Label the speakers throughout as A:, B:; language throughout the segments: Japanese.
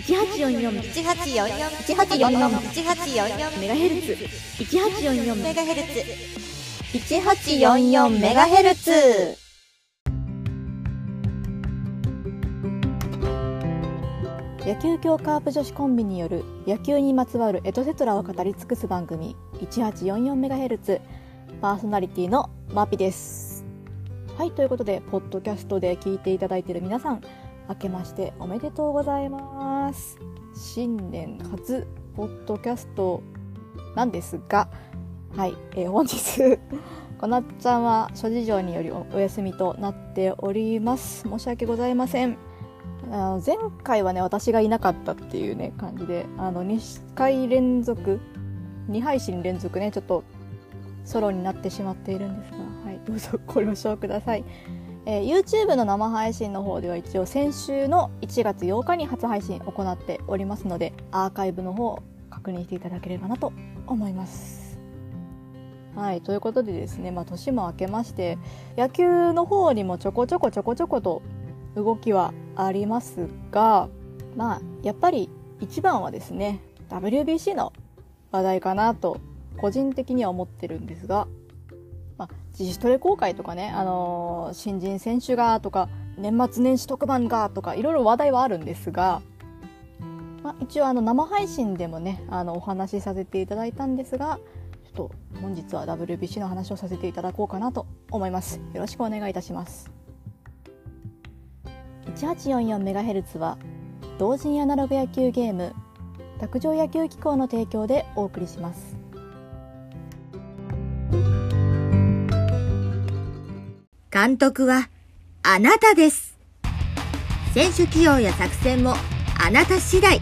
A: 1844
B: 1844
A: 1844メガヘルツ1844
B: メガヘルツ1844メガヘルツ
C: 野球協カープ女子コンビによる野球にまつわるエトセトラを語り尽くす番組 1844MHz パーソナリティのマピです。はいということでポッドキャストで聞いていただいている皆さん明けましておめでとうございます。新年初ポッドキャストなんですがはい、えー本日 こなっちゃんは諸事情によりおお休みとなっております。申し訳ございません。あの前回はね私がいなかったっていうね感じであの2回連続2配信連続ねちょっとソロになってしまっているんですが、はい、どうぞご了承ください、えー YouTube の生配信の方では一応先週の1月8日に初配信行っておりますのでアーカイブの方確認していただければなと思います。はい、ということでですね、まあ、年も明けまして野球の方にもちょこちょこちょこちょこと動きはありますがまあやっぱり一番はですね WBC の話題かなと個人的には思ってるんですが、まあ、自主トレ公開とかね、あのー新人選手がとか年末年始特番がとかいろいろ話題はあるんですが、まあ、一応あの生配信でもねあのお話しさせていただいたんですがちょっと本日は WBC の話をさせていただこうかなと思います。よろしくお願いいたします。1844MHz は同人アナログ野球ゲーム卓上野球機構の提供でお送りします
B: 監督はあなたです。選手起用や作戦もあなた次第。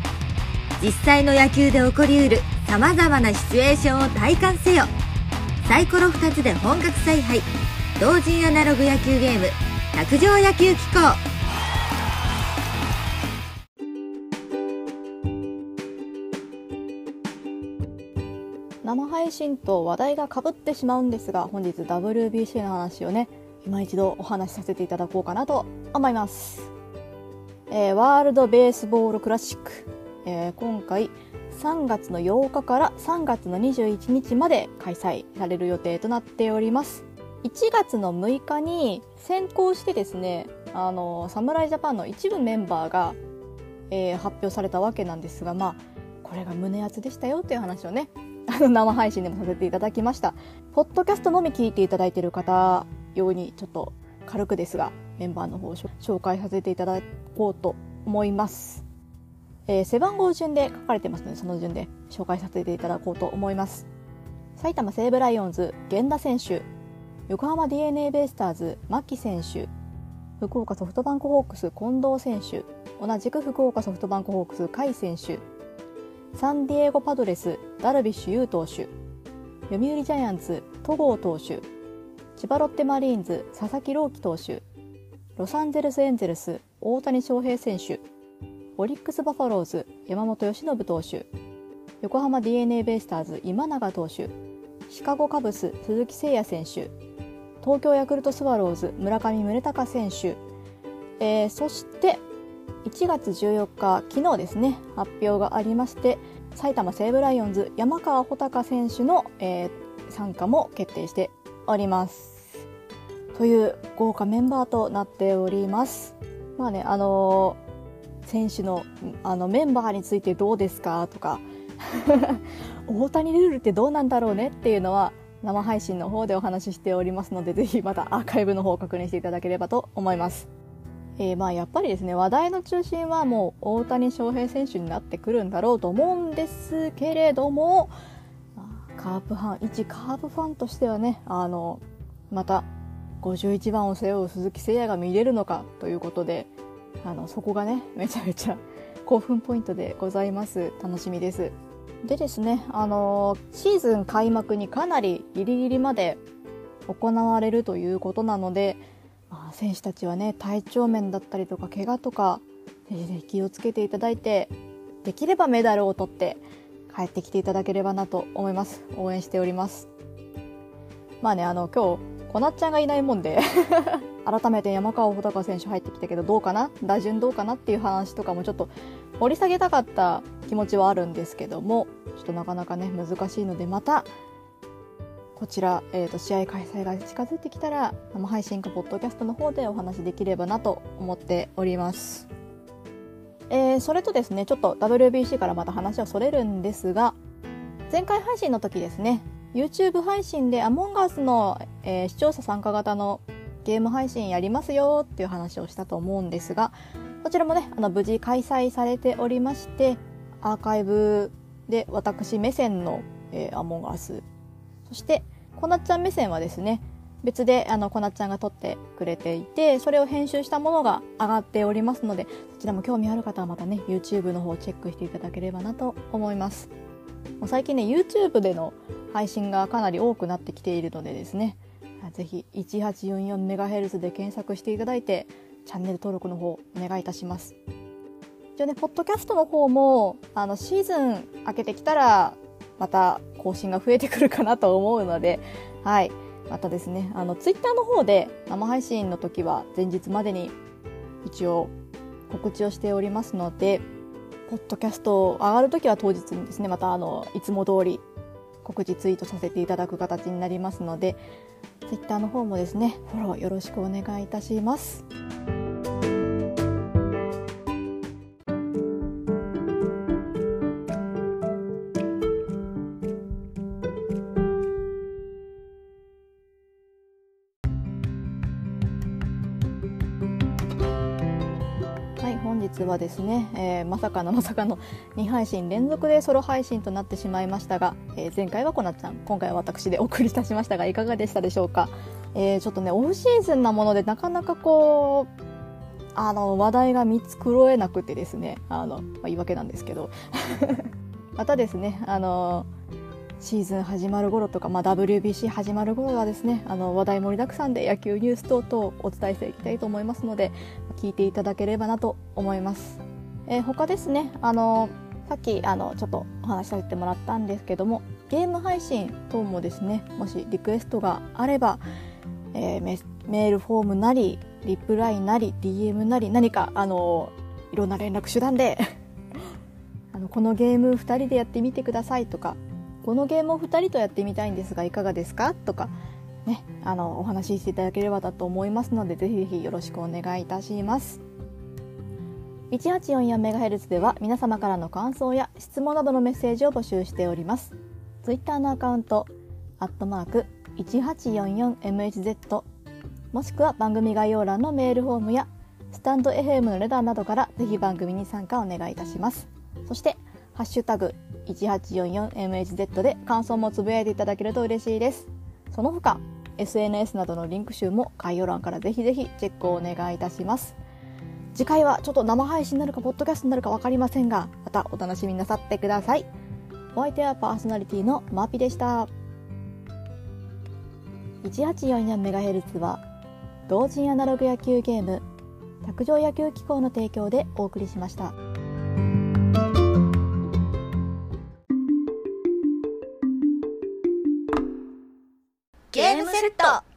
B: 実際の野球で起こりうる様々なシチュエーションを体感せよ。サイコロ2つで本格采配。同人アナログ野球ゲーム。卓上野球機構。
C: 生配信と話題がかぶってしまうんですが本日 WBC の話をね今一度お話しさせていただこうかなと思います、えーワールドベースボールクラシック、えー今回3月の8日から3月の21日まで開催される予定となっております。1月の6日に先行してですねあの侍ジャパンの一部メンバーが、えー発表されたわけなんですがまあこれが胸熱でしたよっていう話をねあの生配信でもさせていただきました。ポッドキャストのみ聞いていただいている方用にちょっと軽くですがメンバーの方を紹介させていただこうと思います、えー背番号順で書かれてますのでその順で紹介させていただこうと思います。埼玉西武ライオンズ源田選手。横浜 d n a ベイスターズ牧選手。福岡ソフトバンクホークス近藤選手。同じく福岡ソフトバンクホークス甲斐選手。サンディエゴパドレスダルビッシュ有投手。読売ジャイアンツ戸郷投手。千葉ロッテマリーンズ佐々木朗希投手ロサンゼルスエンゼルス大谷翔平選手オリックスバファローズ山本由伸投手横浜 d n a ベイスターズ今永投手シカゴカブス鈴木誠也選手東京ヤクルトスワローズ村上宗隆選手、えーそして1月14日昨日ですね発表がありまして埼玉西武ライオンズ山川穂高選手の、えー参加も決定しております。という豪華メンバーとなっております。まあねあのー選手のあのメンバーについてどうですか？とか。大谷ルールってどうなんだろうね？っていうのは生配信の方でお話ししておりますのでぜひまたアーカイブの方を確認していただければと思います。えーまあやっぱりですね話題の中心はもう大谷翔平選手になってくるんだろうと思うんですけれども、ープファン一カープファンとしてはねあのまた51番を背負う鈴木誠也が見れるのかということであのそこがねめちゃめちゃ 興奮ポイントでございます。楽しみです。でですねあのシーズン開幕にかなりギリギリまで行われるということなのでまあ、選手たちはね体調面だったりとか怪我とかぜひぜひ気をつけていただいてできればメダルを取って帰ってきていただければなと思います。応援しております。まあねあの今日こなっちゃんがいないもんで 改めて山川穂高選手入ってきたけどどうかな？打順どうかなっていう話とかもちょっと掘り下げたかった気持ちはあるんですけどもちょっとなかなかね難しいのでまたこちら、えーと、試合開催が近づいてきたら生配信かポッドキャストの方でお話できればなと思っております。えー、それとですねちょっと WBC からまた話はそれるんですが前回配信の時ですね YouTube 配信でアモンガースの、えー、視聴者参加型のゲーム配信やりますよっていう話をしたと思うんですがこちらもねあの無事開催されておりましてアーカイブで私目線の、えー、アモンガースそしてこなっちゃん目線はですね別であのこなっちゃんが撮ってくれていてそれを編集したものが上がっておりますのでそちらも興味ある方はまたね YouTube の方をチェックしていただければなと思います。もう最近ね YouTube での配信がかなり多くなってきているのでですねぜひ 1844MHz で検索していただいてチャンネル登録の方お願いいたします。一応ねポッドキャストの方もあのシーズン明けてきたらまた更新が増えてくるかなと思うのではい。またですねあのツイッターの方で生配信の時は前日までに一応告知をしておりますのでポッドキャスト上がる時は当日にですねまたあのいつも通り告知ツイートさせていただく形になりますのでツイッターの方もですねフォローよろしくお願いいたします。はですね、えー、まさかのまさかの2配信連続でソロ配信となってしまいましたが、えー、前回はこなちゃん今回は私でお送りいたしましたがいかがでしたでしょうか、えー、ちょっとねオフシーズンなものでなかなかこうあの話題が見繕えなくてですねあの、まあ、言い訳なんですけど。またですねあのシーズン始まる頃とか、まあ、WBC 始まる頃はですねあの話題盛りだくさんで野球ニュース等々お伝えしていきたいと思いますので聞いていただければなと思います。えー、他ですねあのさっきあのちょっとお話しさせてもらったんですけどもゲーム配信等もですねもしリクエストがあれば、えー、メールフォームなりリプライなり DM なり何かあのいろんな連絡手段で あのこのゲーム2人でやってみてくださいとかこのゲームを2人とやってみたいんですがいかがですか？とかね、あのお話ししていただければだと思いますのでぜひぜひよろしくお願いいたします。1844MHz では皆様からの感想や質問などのメッセージを募集しております。Twitter のアカウントアットマーク 1844MHz もしくは番組概要欄のメールフォームやスタンド FM のレターなどからぜひ番組に参加お願いいたします。そしてハッシュタグ 1844MHz で感想もつぶやいていただけると嬉しいです。その他、SNS などのリンク集も概要欄からぜひぜひチェックをお願いいたします。次回はちょっと生配信になるか、ポッドキャストになるか分かりませんが、またお楽しみなさってください。お相手はパーソナリティのマーピでした。1844MHz は、同人アナログ野球ゲーム、卓上野球機構の提供でお送りしました。